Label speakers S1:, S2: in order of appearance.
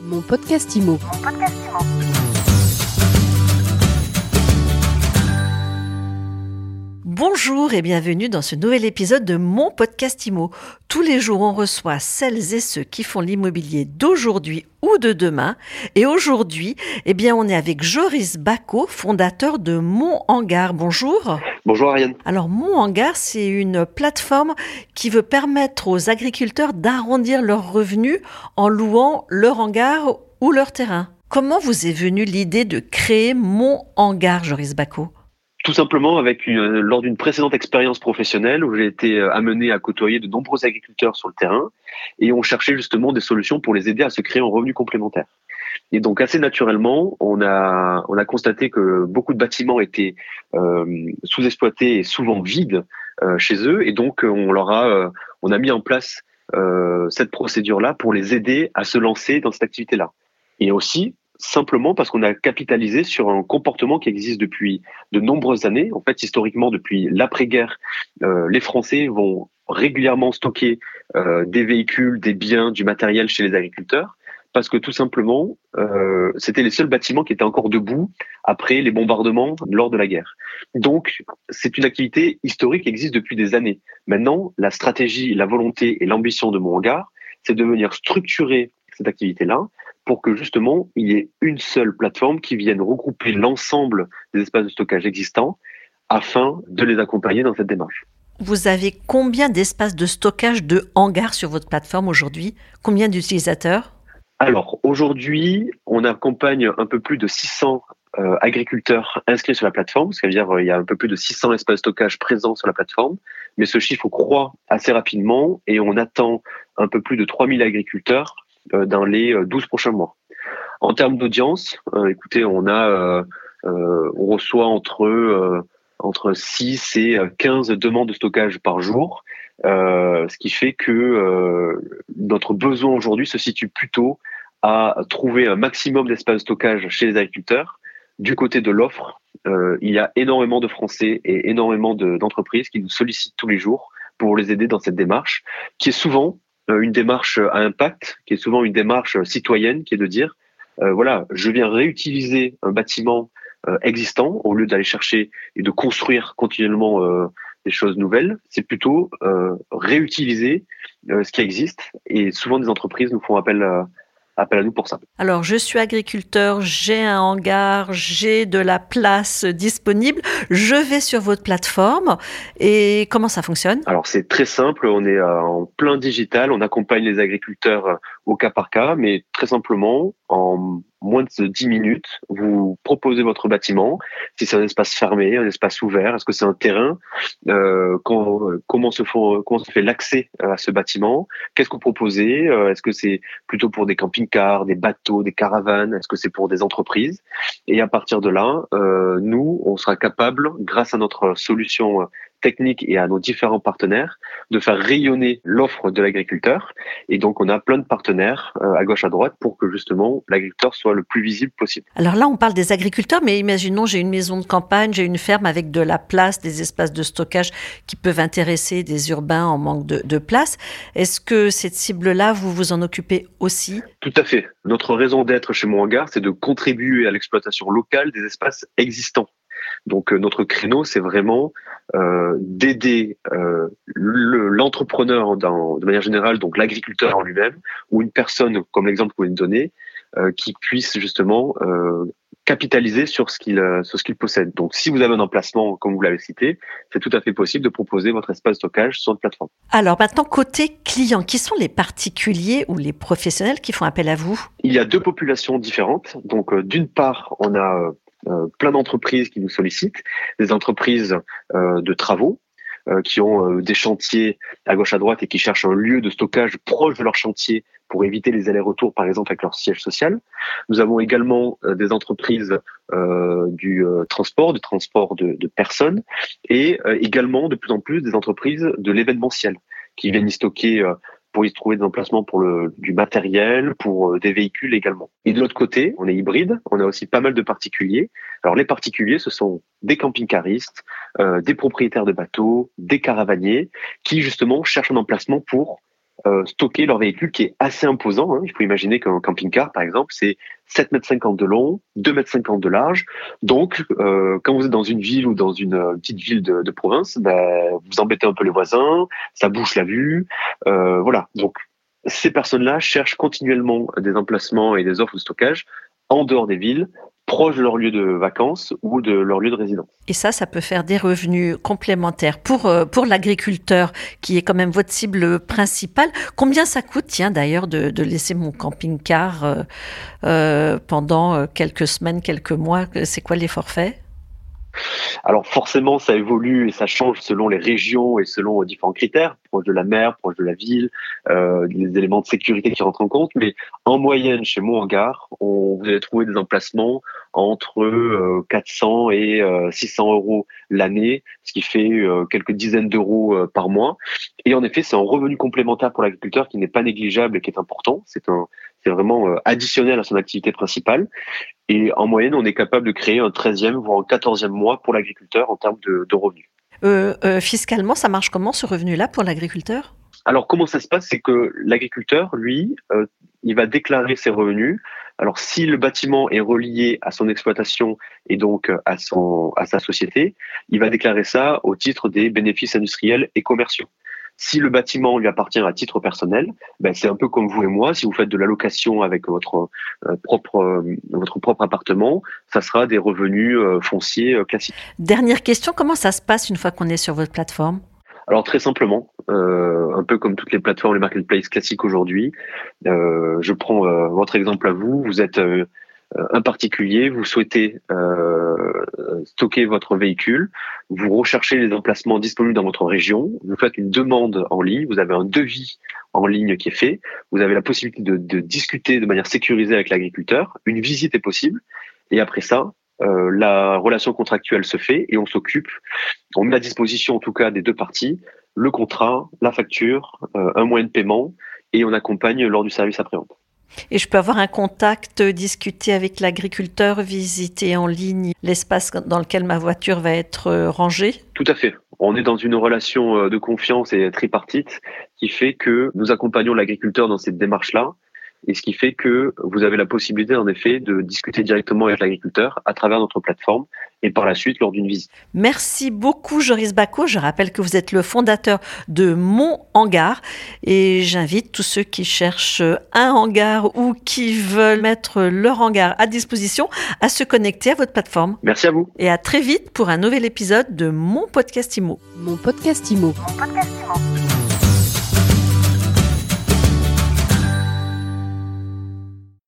S1: Mon podcast IMO.
S2: Bonjour et bienvenue dans ce nouvel épisode de mon podcast IMO. Tous les jours, on reçoit celles et ceux qui font l'immobilier d'aujourd'hui ou de demain. Et aujourd'hui, eh bien, on est avec Joris Bacot, fondateur de Mon Hangar. Bonjour.
S3: Bonjour Ariane.
S2: Alors, Mon Hangar, c'est une plateforme qui veut permettre aux agriculteurs d'arrondir leurs revenus en louant leur hangar ou leur terrain. Comment vous est venue l'idée de créer Mon Hangar, Joris Bacot?
S3: Tout simplement avec une, lors d'une précédente expérience professionnelle où j'ai été euh, amené à côtoyer de nombreux agriculteurs sur le terrain et on cherchait justement des solutions pour les aider à se créer un revenu complémentaire. Et donc assez naturellement, on a on a constaté que beaucoup de bâtiments étaient euh, sous-exploités et souvent vides euh, chez eux et donc on leur a euh, on a mis en place euh, cette procédure là pour les aider à se lancer dans cette activité là. Et aussi simplement parce qu'on a capitalisé sur un comportement qui existe depuis de nombreuses années. En fait, historiquement, depuis l'après-guerre, euh, les Français vont régulièrement stocker euh, des véhicules, des biens, du matériel chez les agriculteurs, parce que tout simplement, euh, c'était les seuls bâtiments qui étaient encore debout après les bombardements lors de la guerre. Donc, c'est une activité historique qui existe depuis des années. Maintenant, la stratégie, la volonté et l'ambition de mon hangar, c'est de venir structurer cette activité-là pour que justement il y ait une seule plateforme qui vienne regrouper l'ensemble des espaces de stockage existants afin de les accompagner dans cette démarche.
S2: Vous avez combien d'espaces de stockage de hangars sur votre plateforme aujourd'hui? Combien d'utilisateurs?
S3: Alors aujourd'hui, on accompagne un peu plus de 600 euh, agriculteurs inscrits sur la plateforme, c'est-à-dire euh, il y a un peu plus de 600 espaces de stockage présents sur la plateforme, mais ce chiffre croît assez rapidement et on attend un peu plus de 3000 agriculteurs dans les 12 euh, prochains mois. En termes d'audience, euh, écoutez, on a, on reçoit entre entre 6 et 15 demandes de stockage par jour, ce qui fait que notre besoin aujourd'hui se situe plutôt à trouver un maximum d'espace de stockage chez les agriculteurs. Du côté de l'offre, il y a énormément de Français et énormément d'entreprises qui nous sollicitent tous les jours pour les aider dans cette démarche, qui est souvent euh, une démarche à impact, qui est souvent une démarche citoyenne, qui est de dire, euh, voilà, je viens réutiliser un bâtiment euh, existant au lieu d'aller chercher et de construire continuellement des choses nouvelles. C'est plutôt réutiliser ce qui existe. Et souvent, des entreprises nous font appel à appel à nous pour ça.
S2: Alors, je suis agriculteur, j'ai un hangar, j'ai de la place disponible. Je vais sur votre plateforme et comment ça fonctionne?
S3: Alors, c'est très simple. On est euh, en plein digital. On accompagne les agriculteurs au cas par cas, mais très simplement, en moins de 10 minutes, vous proposez votre bâtiment, si c'est un espace fermé, un espace ouvert, est-ce que c'est un terrain, euh, quand, comment, se font, comment se fait l'accès à ce bâtiment, qu'est-ce que vous proposez, euh, est-ce que c'est plutôt pour des camping-cars, des bateaux, des caravanes, est-ce que c'est pour des entreprises? Et à partir de là, euh, nous, on sera capable, grâce à notre solution technique et à nos différents partenaires de faire rayonner l'offre de l'agriculteur. Et donc, on a plein de partenaires euh, à gauche, à droite pour que justement l'agriculteur soit le plus visible possible.
S2: Alors là, on parle des agriculteurs, mais imaginons, j'ai une maison de campagne, j'ai une ferme avec de la place, des espaces de stockage qui peuvent intéresser des urbains en manque de, de place. Est-ce que cette cible-là, vous vous en occupez aussi?
S3: Tout à fait. Notre raison d'être chez mon hangar, c'est de contribuer à l'exploitation locale des espaces existants. Donc euh, notre créneau, c'est vraiment euh, d'aider euh, l'entrepreneur de manière générale, donc l'agriculteur en lui-même, ou une personne, comme l'exemple que vous venez de donner, euh, qui puisse justement euh, capitaliser sur ce qu'il sur ce qu'il possède. Donc, si vous avez un emplacement, comme vous l'avez cité, c'est tout à fait possible de proposer votre espace de stockage sur une plateforme.
S2: Alors maintenant, côté client, qui sont les particuliers ou les professionnels qui font appel à vous?
S3: Il y a deux populations différentes. Donc, d'une part, on a euh, plein d'entreprises qui nous sollicitent, des entreprises euh, de travaux euh, qui ont des chantiers à gauche à droite et qui cherchent un lieu de stockage proche de leur chantier pour éviter les allers-retours, par exemple, avec leur siège social. Nous avons également des entreprises euh, du transport, du transport de, de personnes, et également de plus en plus des entreprises de l'événementiel qui viennent y stocker pour y trouver des emplacements pour le, du matériel, pour euh, des véhicules également. Et de l'autre côté, on est hybride, on a aussi pas mal de particuliers. Alors les particuliers, ce sont des camping-caristes, euh, des propriétaires de bateaux, des caravaniers, qui justement cherchent un emplacement pour euh, stocker leur véhicule qui est assez imposant. Hein. Il faut imaginer qu'un camping-car, par exemple, c'est 7,50 mètres de long, 2,50 mètres de large. Donc, euh, quand vous êtes dans une ville ou dans une euh, petite ville de, de province, ben, vous embêtez un peu les voisins, ça bouche la vue. Euh, voilà. Donc, ces personnes-là cherchent continuellement des emplacements et des offres de stockage en dehors des villes proche de leur lieu de vacances ou de leur lieu de résidence.
S2: Et ça, ça peut faire des revenus complémentaires pour, euh, pour l'agriculteur, qui est quand même votre cible principale. Combien ça coûte, tiens, d'ailleurs, de, de laisser mon camping-car euh, euh, pendant quelques semaines, quelques mois? C'est quoi les forfaits?
S3: Alors forcément, ça évolue et ça change selon les régions et selon différents critères, proche de la mer, proche de la ville, euh, les éléments de sécurité qui rentrent en compte. Mais en moyenne, chez moi Hangar, on, vous allez trouver des emplacements entre 400 euh, et 600 euh, euros l'année, ce qui fait euh, quelques dizaines d'euros par mois. Et en effet, c'est un revenu complémentaire pour l'agriculteur qui n'est pas négligeable et qui est important. C'est un, c'est vraiment additionnel à son activité principale. Et en moyenne, on est capable de créer un 13e, voire un 14e mois pour l'agriculteur en termes de, de revenus.
S2: Euh, euh, fiscalement, ça marche comment ce revenu-là pour l'agriculteur?
S3: Alors, comment ça se passe? C'est que l'agriculteur, lui, euh, il va déclarer ses revenus. Alors, si le bâtiment est relié à son exploitation et donc à, son, à sa société, il va déclarer ça au titre des bénéfices industriels et commerciaux. Si le bâtiment lui appartient à titre personnel, ben c'est un peu comme vous et moi. Si vous faites de la location avec votre euh, propre euh, votre propre appartement, ça sera des revenus euh, fonciers classiques.
S2: Dernière question comment ça se passe une fois qu'on est sur votre plateforme?
S3: Alors très simplement, un peu comme toutes les plateformes, les marketplaces classiques aujourd'hui, je prends votre exemple à vous. Vous êtes euh, un particulier, vous souhaitez euh, stocker votre véhicule, vous recherchez les emplacements disponibles dans votre région, vous faites une demande en ligne, vous avez un devis en ligne qui est fait, vous avez la possibilité de discuter de manière sécurisée avec l'agriculteur, une visite est possible, et après ça, euh, la relation contractuelle se fait et on s'occupe, on met à disposition en tout cas des deux parties le contrat, la facture, euh, un moyen de paiement et on accompagne lors du service après-vente.
S2: Et je peux avoir un contact, discuter avec l'agriculteur, visiter en ligne l'espace dans lequel ma voiture va être euh, rangée?
S3: Tout à fait. On est dans une relation euh, de confiance et tripartite qui fait que nous accompagnons l'agriculteur dans cette démarche-là et ce qui fait que vous avez la possibilité en effet de discuter directement avec l'agriculteur à travers notre plateforme et par la suite lors d'une visite.
S2: Merci beaucoup Joris Bacot. Je rappelle que vous êtes le fondateur de Mon Hangar et j'invite tous ceux qui cherchent un hangar ou qui veulent mettre leur hangar à disposition à se connecter à votre plateforme.
S3: Merci à vous.
S2: Et à très vite pour un nouvel épisode de Mon Podcast Imo.
S1: Mon Podcast Imo. Mon podcast Imo.